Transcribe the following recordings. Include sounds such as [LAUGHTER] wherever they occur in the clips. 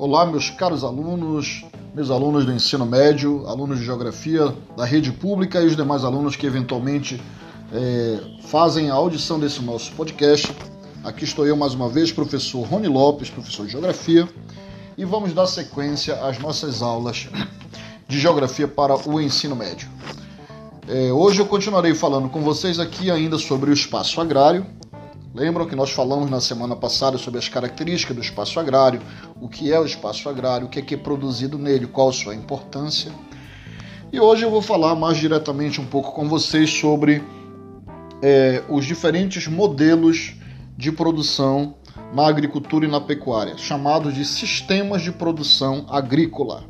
Olá, meus caros alunos, meus alunos do ensino médio, alunos de geografia da rede pública e os demais alunos que eventualmente é, fazem a audição desse nosso podcast. Aqui estou eu mais uma vez, professor Rony Lopes, professor de geografia, e vamos dar sequência às nossas aulas de geografia para o ensino médio. É, hoje eu continuarei falando com vocês aqui ainda sobre o espaço agrário Lembram que nós falamos na semana passada sobre as características do espaço agrário, o que é o espaço agrário, o que é, que é produzido nele, qual a sua importância. E hoje eu vou falar mais diretamente um pouco com vocês sobre é, os diferentes modelos de produção na agricultura e na pecuária, chamados de sistemas de produção agrícola.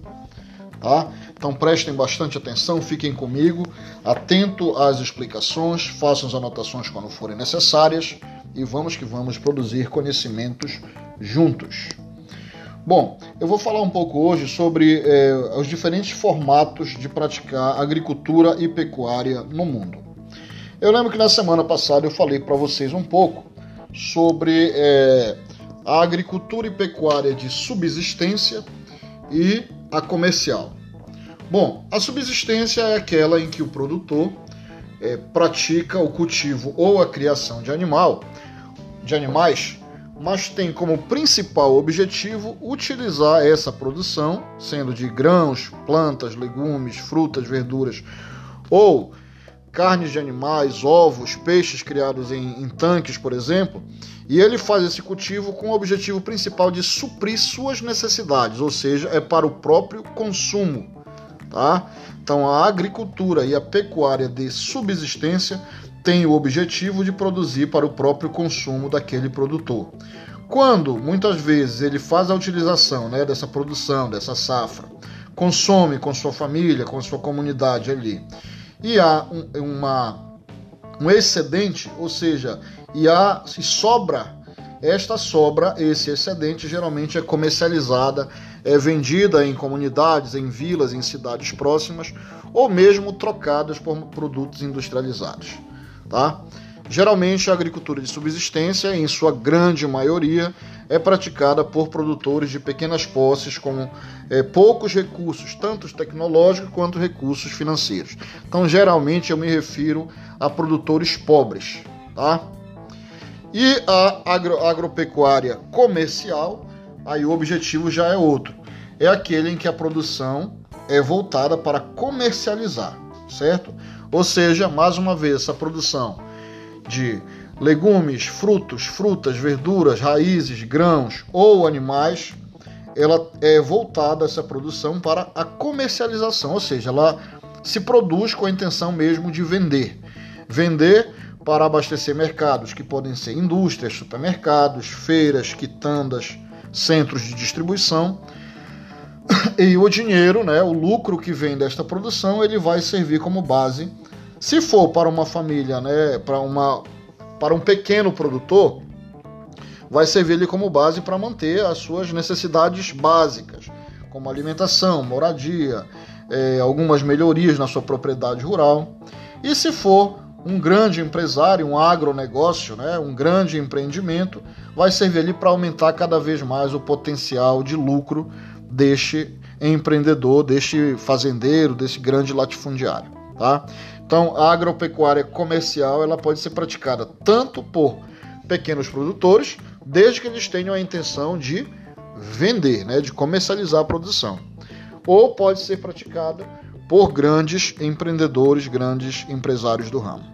Tá? Então prestem bastante atenção, fiquem comigo, atento às explicações, façam as anotações quando forem necessárias e vamos que vamos produzir conhecimentos juntos. Bom, eu vou falar um pouco hoje sobre eh, os diferentes formatos de praticar agricultura e pecuária no mundo. Eu lembro que na semana passada eu falei para vocês um pouco sobre eh, a agricultura e pecuária de subsistência e a comercial. Bom, a subsistência é aquela em que o produtor é, pratica o cultivo ou a criação de animal, de animais, mas tem como principal objetivo utilizar essa produção, sendo de grãos, plantas, legumes, frutas, verduras ou carnes de animais, ovos, peixes criados em, em, tanques, por exemplo, e ele faz esse cultivo com o objetivo principal de suprir suas necessidades, ou seja, é para o próprio consumo Tá? Então, a agricultura e a pecuária de subsistência têm o objetivo de produzir para o próprio consumo daquele produtor. Quando, muitas vezes, ele faz a utilização né, dessa produção, dessa safra, consome com sua família, com sua comunidade ali, e há um, uma, um excedente, ou seja, e há se sobra esta sobra, esse excedente, geralmente é comercializada, é vendida em comunidades, em vilas, em cidades próximas, ou mesmo trocadas por produtos industrializados. Tá? Geralmente, a agricultura de subsistência, em sua grande maioria, é praticada por produtores de pequenas posses com é, poucos recursos, tanto tecnológicos quanto recursos financeiros. Então, geralmente, eu me refiro a produtores pobres. Tá? E a agro, agropecuária comercial, aí o objetivo já é outro. É aquele em que a produção é voltada para comercializar, certo? Ou seja, mais uma vez, essa produção de legumes, frutos, frutas, verduras, raízes, grãos ou animais, ela é voltada essa produção para a comercialização, ou seja, ela se produz com a intenção mesmo de vender. Vender para abastecer mercados que podem ser indústrias, supermercados, feiras, quitandas, centros de distribuição. [COUGHS] E o dinheiro, né, o lucro que vem desta produção, ele vai servir como base. Se for para uma família, né, para uma para um pequeno produtor, vai servir ele como base para manter as suas necessidades básicas, como alimentação, moradia, é, algumas melhorias na sua propriedade rural. E se for um grande empresário, um agronegócio, né, um grande empreendimento, vai servir ali para aumentar cada vez mais o potencial de lucro deste empreendedor, deste fazendeiro, desse grande latifundiário. Tá? Então, a agropecuária comercial ela pode ser praticada tanto por pequenos produtores, desde que eles tenham a intenção de vender, né, de comercializar a produção, ou pode ser praticada por grandes empreendedores, grandes empresários do ramo.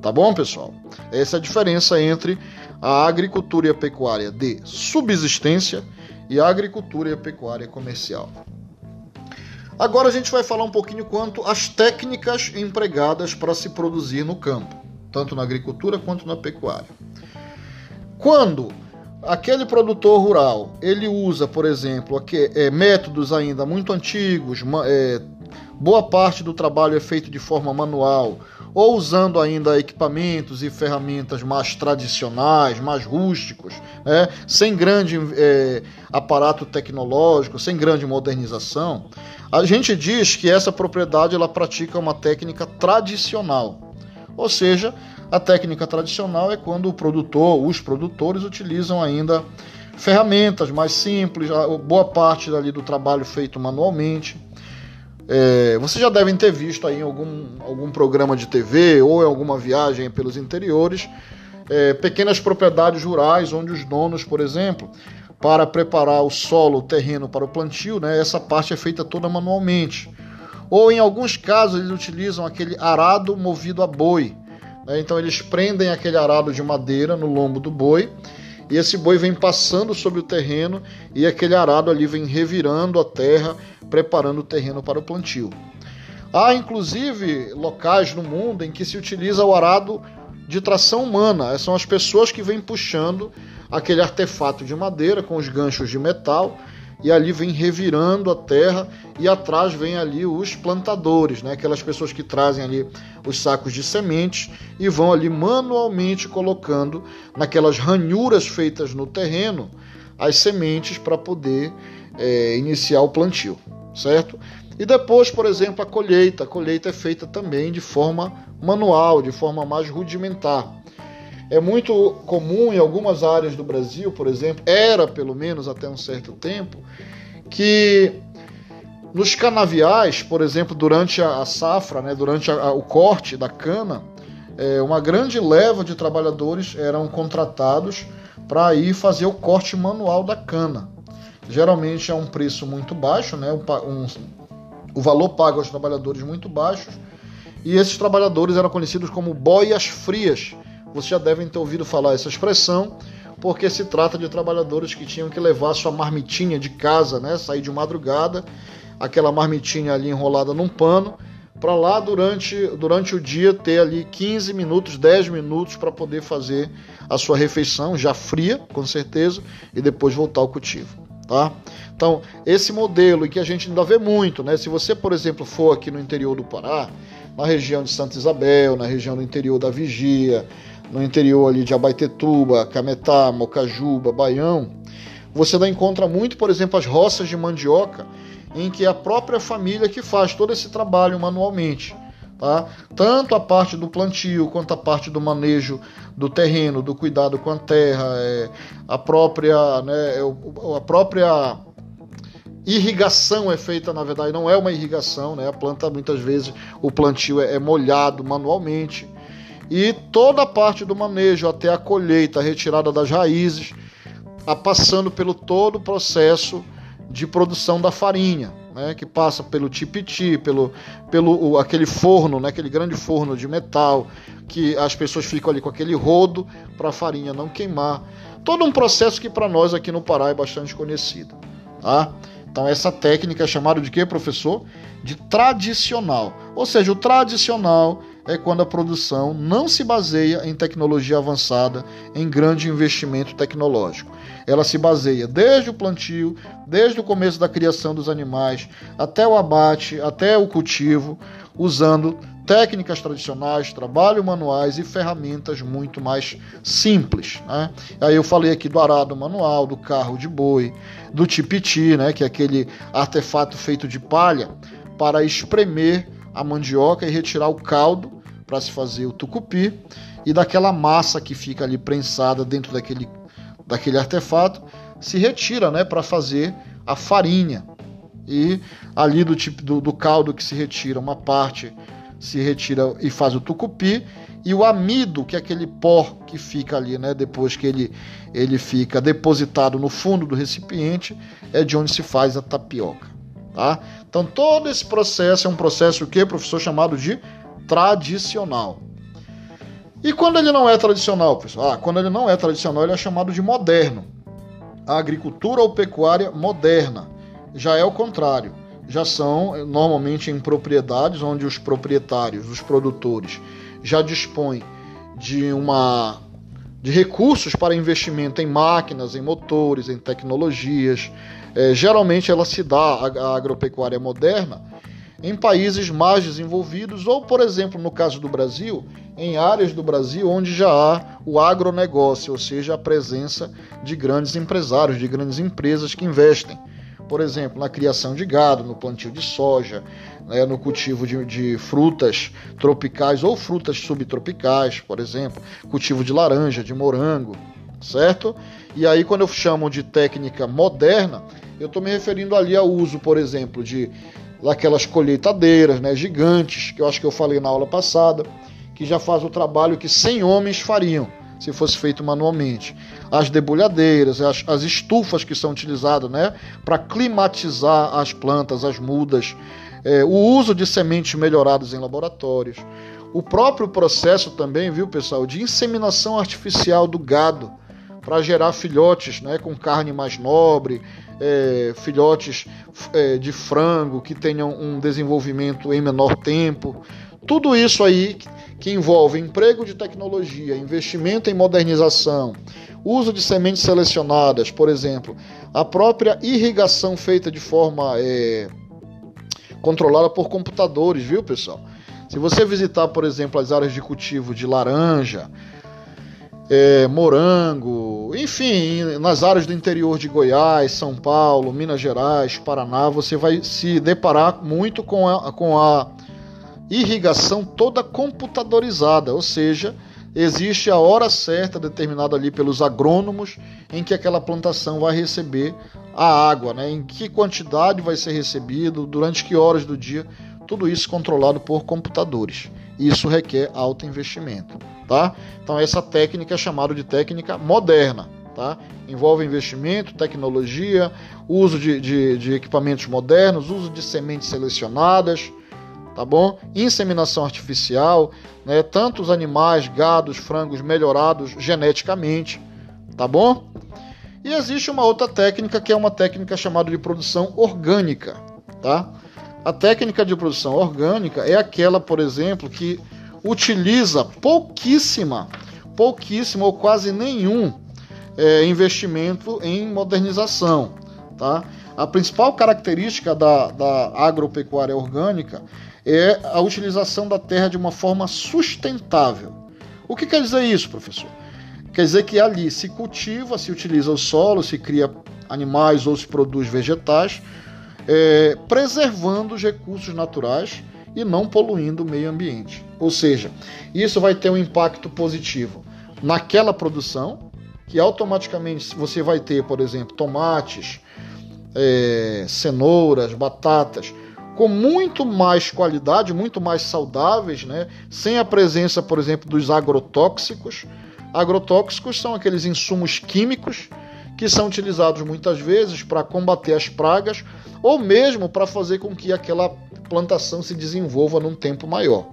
Tá bom, pessoal? Essa é a diferença entre a agricultura e a pecuária de subsistência e a agricultura e a pecuária comercial. Agora a gente vai falar um pouquinho quanto às técnicas empregadas para se produzir no campo, tanto na agricultura quanto na pecuária. Quando aquele produtor rural ele usa, por exemplo, é, métodos ainda muito antigos, é, boa parte do trabalho é feito de forma manual ou usando ainda equipamentos e ferramentas mais tradicionais, mais rústicos, né? sem grande é, aparato tecnológico, sem grande modernização, a gente diz que essa propriedade ela pratica uma técnica tradicional. Ou seja, a técnica tradicional é quando o produtor, os produtores utilizam ainda ferramentas mais simples, boa parte ali do trabalho feito manualmente. É, vocês já devem ter visto aí em algum, algum programa de TV ou em alguma viagem pelos interiores é, pequenas propriedades rurais onde os donos, por exemplo, para preparar o solo, o terreno para o plantio, né, essa parte é feita toda manualmente. Ou em alguns casos eles utilizam aquele arado movido a boi. Né, então eles prendem aquele arado de madeira no lombo do boi e esse boi vem passando sobre o terreno e aquele arado ali vem revirando a terra, preparando o terreno para o plantio. Há inclusive locais no mundo em que se utiliza o arado de tração humana, são as pessoas que vêm puxando aquele artefato de madeira com os ganchos de metal e ali vem revirando a terra e atrás vem ali os plantadores, né? aquelas pessoas que trazem ali os sacos de sementes e vão ali manualmente colocando naquelas ranhuras feitas no terreno as sementes para poder é, iniciar o plantio, certo? E depois, por exemplo, a colheita. A colheita é feita também de forma manual, de forma mais rudimentar. É muito comum em algumas áreas do Brasil, por exemplo, era pelo menos até um certo tempo, que nos canaviais, por exemplo, durante a, safra, né, durante a, o corte da cana, é, uma grande leva de trabalhadores eram contratados para ir fazer o corte manual da cana. Geralmente é um preço muito baixo, né, um, um, o valor pago aos trabalhadores muito baixos, e esses trabalhadores eram conhecidos como boias frias, vocês já devem ter ouvido falar essa expressão, porque se trata de trabalhadores que tinham que levar sua marmitinha de casa, né, sair de madrugada, aquela marmitinha ali enrolada num pano, para lá durante, durante o dia ter ali 15 minutos, 10 minutos para poder fazer a sua refeição, já fria, com certeza, e depois voltar ao cultivo. Tá? Então, esse modelo, que a gente ainda vê muito, né? Se você, por exemplo, for aqui no interior do Pará, na região de Santa Isabel, na região do interior da Vigia, no interior ali de Abaitetuba, Cametá, Mocajuba, Baião, você ainda encontra muito, por exemplo, as roças de mandioca, em que a própria família que faz todo esse trabalho manualmente. Tá? Tanto a parte do plantio quanto a parte do manejo do terreno, do cuidado com a terra, é, a própria, né, é, a própria irrigação é feita, na verdade, não é uma irrigação, né? A planta muitas vezes o plantio é, é molhado manualmente e toda a parte do manejo até a colheita, a retirada das raízes, a passando pelo todo o processo de produção da farinha, né, que passa pelo tipiti, pelo, pelo aquele forno, né, aquele grande forno de metal, que as pessoas ficam ali com aquele rodo para a farinha não queimar. Todo um processo que para nós aqui no Pará é bastante conhecido. Tá? Então essa técnica é chamada de quê, professor? De tradicional. Ou seja, o tradicional é quando a produção não se baseia em tecnologia avançada, em grande investimento tecnológico. Ela se baseia desde o plantio, desde o começo da criação dos animais, até o abate, até o cultivo, usando técnicas tradicionais, trabalho manuais e ferramentas muito mais simples. Né? Aí eu falei aqui do arado manual, do carro de boi, do tipiti, né? que é aquele artefato feito de palha para espremer a mandioca e retirar o caldo para se fazer o tucupi e daquela massa que fica ali prensada dentro daquele, daquele artefato se retira né, para fazer a farinha. E ali do, tipo, do, do caldo que se retira uma parte se retira e faz o tucupi e o amido, que é aquele pó que fica ali, né, depois que ele, ele fica depositado no fundo do recipiente, é de onde se faz a tapioca. Tá? Então todo esse processo é um processo que professor chamado de tradicional. E quando ele não é tradicional, pessoal? Ah, quando ele não é tradicional, ele é chamado de moderno. A agricultura ou pecuária moderna já é o contrário. Já são normalmente em propriedades onde os proprietários, os produtores, já dispõem de uma de recursos para investimento em máquinas, em motores, em tecnologias, é, geralmente ela se dá, a, a agropecuária moderna, em países mais desenvolvidos ou, por exemplo, no caso do Brasil, em áreas do Brasil onde já há o agronegócio, ou seja, a presença de grandes empresários, de grandes empresas que investem, por exemplo, na criação de gado, no plantio de soja, né, no cultivo de, de, frutas tropicais ou frutas subtropicais, por exemplo, cultivo de laranja, de morango, certo? E aí, quando eu chamo de técnica moderna, eu estou me referindo ali ao uso, por exemplo, de daquelas colheitadeiras né, gigantes, que eu acho que eu falei na aula passada, que já faz o trabalho que 100 homens fariam se fosse feito manualmente. As debulhadeiras, as, as estufas que são utilizadas né, para climatizar as plantas, as mudas, é, o uso de sementes melhoradas em laboratórios. O próprio processo também, viu, pessoal, de inseminação artificial do gado para gerar filhotes né, com carne mais nobre, é, filhotes é, de frango que tenham um desenvolvimento em menor tempo. Tudo isso aí que envolve emprego de tecnologia, investimento em modernização, uso de sementes selecionadas, por exemplo, a própria irrigação feita de forma é, controlada por computadores, viu, pessoal? Se você visitar, por exemplo, as áreas de cultivo de laranja, é, morango, enfim, nas áreas do interior de Goiás, São Paulo, Minas Gerais, Paraná, você vai se deparar muito com a, com a irrigação toda computadorizada, ou seja, existe a hora certa determinada ali pelos agrônomos em que aquela plantação vai receber a água, né? em que quantidade vai ser recebido, durante que horas do dia tudo isso controlado por computadores. Isso requer alto investimento, tá? Então essa técnica é chamada de técnica moderna, tá? Envolve investimento, tecnologia, uso de, de, de equipamentos modernos, uso de sementes selecionadas, tá bom? Inseminação artificial, né? Tanto os animais, gados, frangos melhorados geneticamente, tá bom? E existe uma outra técnica que é uma técnica chamada de produção orgânica, tá? A técnica de produção orgânica é aquela, por exemplo, que utiliza pouquíssima, pouquíssimo ou quase nenhum é, investimento em modernização. Tá? A principal característica da, da agropecuária orgânica é a utilização da terra de uma forma sustentável. O que quer dizer isso, professor? Quer dizer que ali se cultiva, se utiliza o solo, se cria animais ou se produz vegetais é, preservando os recursos naturais e não poluindo o meio ambiente. Ou seja, isso vai ter um impacto positivo naquela produção, que automaticamente você vai ter, por exemplo, tomates, é, cenouras, batatas, com muito mais qualidade, muito mais saudáveis, né? sem a presença, por exemplo, dos agrotóxicos. Agrotóxicos são aqueles insumos químicos que são utilizados muitas vezes para combater as pragas ou mesmo para fazer com que aquela plantação se desenvolva num tempo maior.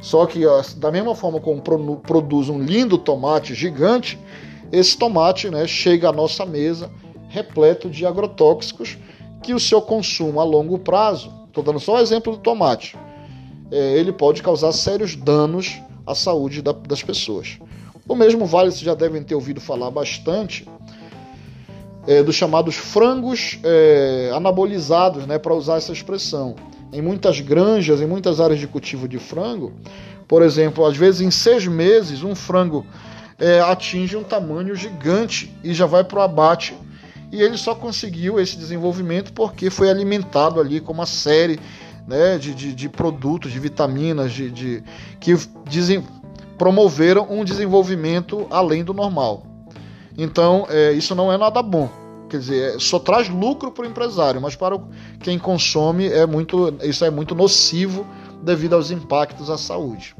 Só que da mesma forma como produz um lindo tomate gigante, esse tomate né, chega à nossa mesa repleto de agrotóxicos que o seu consumo a longo prazo, estou dando só o um exemplo do tomate, é, ele pode causar sérios danos à saúde da, das pessoas. O mesmo vale, vocês já devem ter ouvido falar bastante, é, dos chamados frangos é, anabolizados, né, para usar essa expressão. Em muitas granjas, em muitas áreas de cultivo de frango, por exemplo, às vezes em seis meses um frango é, atinge um tamanho gigante e já vai para o abate. E ele só conseguiu esse desenvolvimento porque foi alimentado ali com uma série né, de, de, de produtos, de vitaminas, de, de que dizem, promoveram um desenvolvimento além do normal. Então, é, isso não é nada bom. Quer dizer, é, só traz lucro para o empresário, mas para quem consome é muito, isso é muito nocivo devido aos impactos à saúde.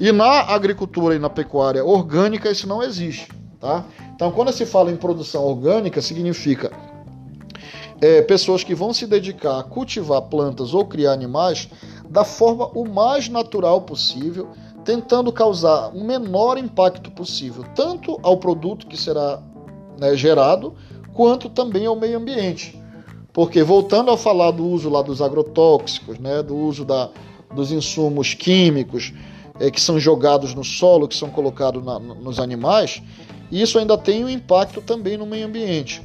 E na agricultura e na pecuária orgânica isso não existe, tá? Então, quando se fala em produção orgânica, significa é, pessoas que vão se dedicar a cultivar plantas ou criar animais da forma o mais natural possível, tentando causar o menor impacto possível, tanto ao produto que será né, gerado, quanto também ao meio ambiente. Porque, voltando a falar do uso lá dos agrotóxicos, né, do uso da, dos insumos químicos é, que são jogados no solo, que são colocados na, nos animais, isso ainda tem um impacto também no meio ambiente,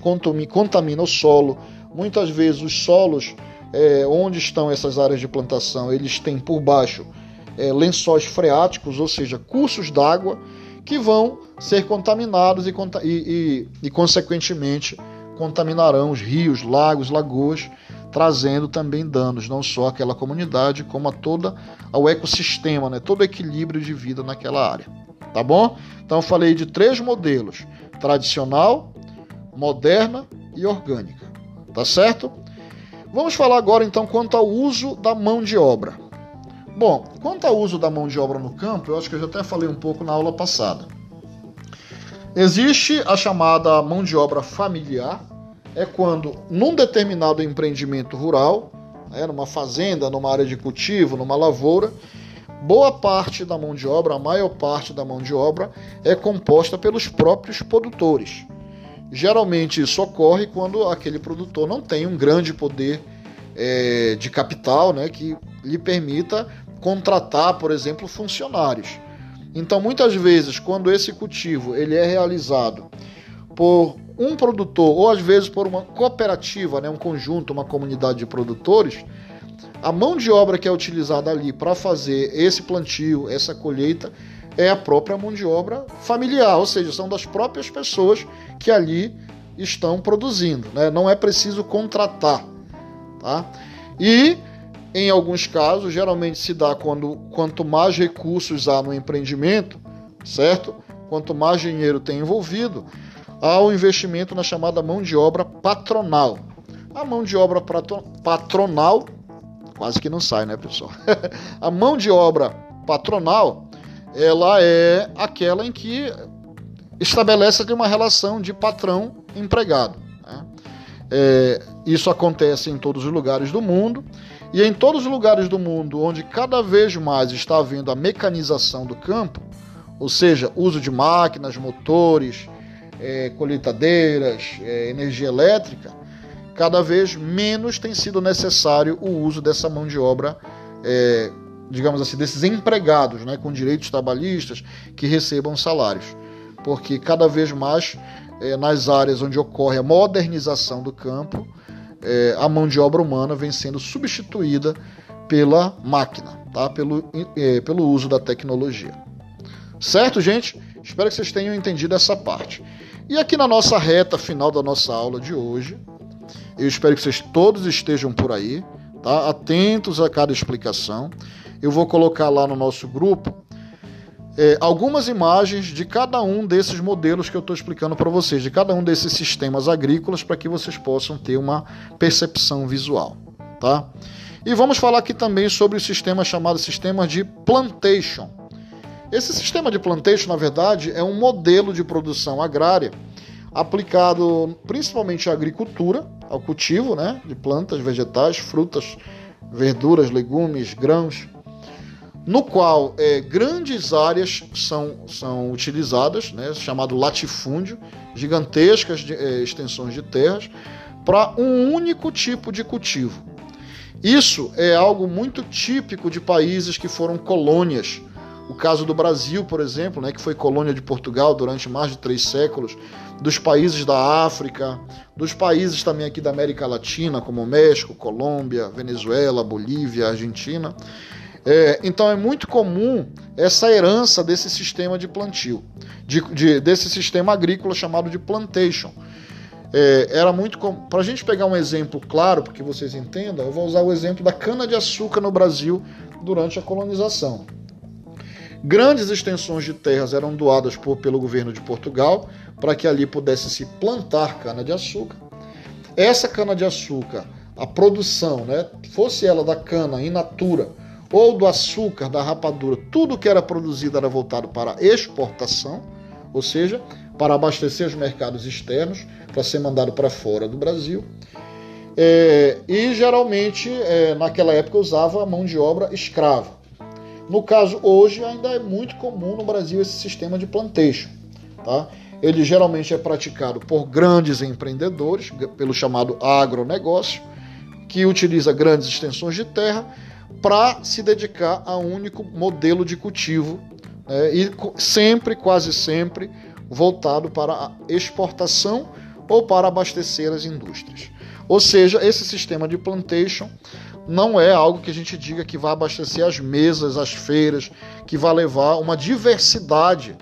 contamina o solo. Muitas vezes os solos é, onde estão essas áreas de plantação, eles têm por baixo é, lençóis freáticos, ou seja, cursos d'água que vão ser contaminados e, e, e, consequentemente, contaminarão os rios, lagos, lagoas, trazendo também danos não só àquela comunidade, como a toda ao ecossistema, né? todo o equilíbrio de vida naquela área. Tá bom? Então, eu falei de três modelos: tradicional, moderna e orgânica. Tá certo? Vamos falar agora então quanto ao uso da mão de obra. Bom, quanto ao uso da mão de obra no campo, eu acho que eu já até falei um pouco na aula passada. Existe a chamada mão de obra familiar, é quando num determinado empreendimento rural, né, numa fazenda, numa área de cultivo, numa lavoura, boa parte da mão de obra, a maior parte da mão de obra, é composta pelos próprios produtores. Geralmente isso ocorre quando aquele produtor não tem um grande poder é, de capital né, que lhe permita contratar, por exemplo, funcionários. Então, muitas vezes, quando esse cultivo ele é realizado por um produtor ou às vezes por uma cooperativa, né, um conjunto, uma comunidade de produtores, a mão de obra que é utilizada ali para fazer esse plantio, essa colheita, é a própria mão de obra familiar, ou seja, são das próprias pessoas que ali estão produzindo. Né? Não é preciso contratar. Tá? E em alguns casos, geralmente se dá quando quanto mais recursos há no empreendimento, certo? Quanto mais dinheiro tem envolvido, há o investimento na chamada mão de obra patronal. A mão de obra patronal Quase que não sai, né, pessoal? [LAUGHS] a mão de obra patronal, ela é aquela em que estabelece uma relação de patrão-empregado. Né? É, isso acontece em todos os lugares do mundo. E em todos os lugares do mundo onde cada vez mais está havendo a mecanização do campo, ou seja, uso de máquinas, motores, é, colheitadeiras, é, energia elétrica, cada vez menos tem sido necessário o uso dessa mão de obra, é, digamos assim, desses empregados né, com direitos trabalhistas que recebam salários. Porque cada vez mais é, nas áreas onde ocorre a modernização do campo, é, a mão de obra humana vem sendo substituída pela máquina, tá? pelo, é, pelo uso da tecnologia. Certo, gente? Espero que vocês tenham entendido essa parte. E aqui na nossa reta final da nossa aula de hoje, eu espero que vocês todos estejam por aí, tá? Atentos a cada explicação. Eu vou colocar lá no nosso grupo é, algumas imagens de cada um desses modelos que eu estou explicando para vocês, de cada um desses sistemas agrícolas, para que vocês possam ter uma percepção visual, tá? E vamos falar aqui também sobre o sistema chamado sistema de plantation. Esse sistema de plantation, na verdade, é um modelo de produção agrária aplicado principalmente à agricultura, ao cultivo né, de plantas, vegetais, frutas, verduras, legumes, grãos, no qual é, grandes áreas são, são utilizadas, né, chamado latifúndio, gigantescas de, é, extensões de terras, para um único tipo de cultivo. Isso é algo muito típico de países que foram colônias o caso do Brasil, por exemplo, né, que foi colônia de Portugal durante mais de três séculos, dos países da África, dos países também aqui da América Latina, como México, Colômbia, Venezuela, Bolívia, Argentina. É, então é muito comum essa herança desse sistema de plantio, de, de, desse sistema agrícola chamado de plantation. É, era muito para a gente pegar um exemplo claro, porque vocês entendam, eu vou usar o exemplo da cana de açúcar no Brasil durante a colonização. Grandes extensões de terras eram doadas por, pelo governo de Portugal para que ali pudesse se plantar cana-de-açúcar. Essa cana-de-açúcar, a produção, né, fosse ela da cana in natura ou do açúcar, da rapadura, tudo que era produzido era voltado para exportação, ou seja, para abastecer os mercados externos, para ser mandado para fora do Brasil. É, e geralmente, é, naquela época, usava mão de obra escrava. No caso, hoje ainda é muito comum no Brasil esse sistema de plantation. Tá? Ele geralmente é praticado por grandes empreendedores, pelo chamado agronegócio, que utiliza grandes extensões de terra para se dedicar a um único modelo de cultivo né? e sempre, quase sempre, voltado para a exportação ou para abastecer as indústrias. Ou seja, esse sistema de plantation não é algo que a gente diga que vai abastecer as mesas, as feiras, que vai levar uma diversidade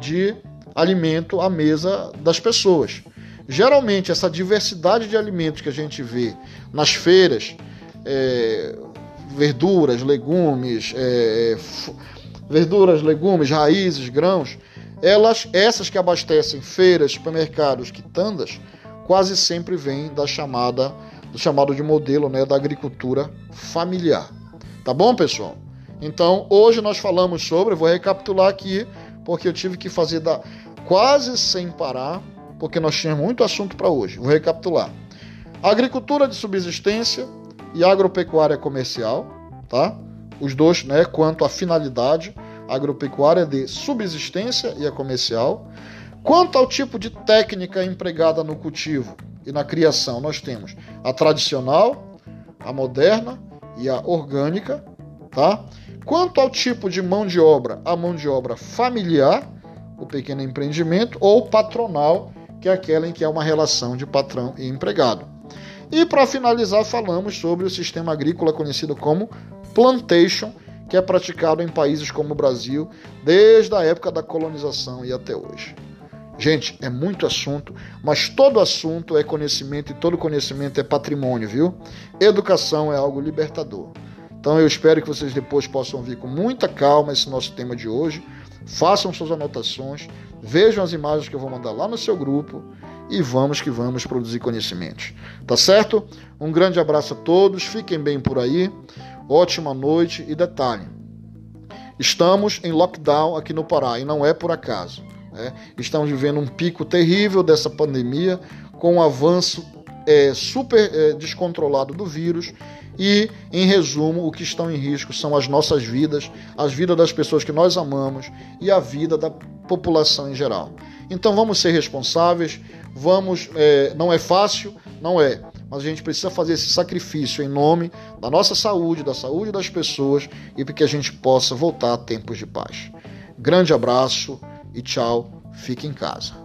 de alimento à mesa das pessoas. Geralmente, essa diversidade de alimentos que a gente vê nas feiras, é, verduras, legumes, é, verduras, legumes, raízes, grãos, elas, essas que abastecem feiras, supermercados, quitandas, quase sempre vêm da chamada, do chamado de modelo né, da agricultura familiar. Tá bom, pessoal? Então, hoje nós falamos sobre, vou recapitular aqui, porque eu tive que fazer da, quase sem parar, porque nós tínhamos muito assunto para hoje. Vou recapitular. Agricultura de subsistência e agropecuária comercial, tá? Os dois, né, quanto à finalidade, agropecuária de subsistência e a comercial. Quanto ao tipo de técnica empregada no cultivo e na criação, nós temos a tradicional, a moderna e a orgânica, tá? Quanto ao tipo de mão de obra, a mão de obra familiar, o pequeno empreendimento, ou patronal, que é aquela em que é uma relação de patrão e empregado. E para finalizar, falamos sobre o sistema agrícola conhecido como plantation, que é praticado em países como o Brasil desde a época da colonização e até hoje. Gente, é muito assunto, mas todo assunto é conhecimento e todo conhecimento é patrimônio, viu? Educação é algo libertador. Então eu espero que vocês depois possam vir com muita calma esse nosso tema de hoje. Façam suas anotações, vejam as imagens que eu vou mandar lá no seu grupo e vamos que vamos produzir conhecimentos. Tá certo? Um grande abraço a todos, fiquem bem por aí. Ótima noite e detalhe: estamos em lockdown aqui no Pará e não é por acaso. Né? Estamos vivendo um pico terrível dessa pandemia com um avanço é, super é, descontrolado do vírus e, em resumo, o que estão em risco são as nossas vidas, as vidas das pessoas que nós amamos e a vida da população em geral. Então vamos ser responsáveis, vamos. É, não é fácil, não é, mas a gente precisa fazer esse sacrifício em nome da nossa saúde, da saúde das pessoas e para que a gente possa voltar a tempos de paz. Grande abraço e tchau, fique em casa.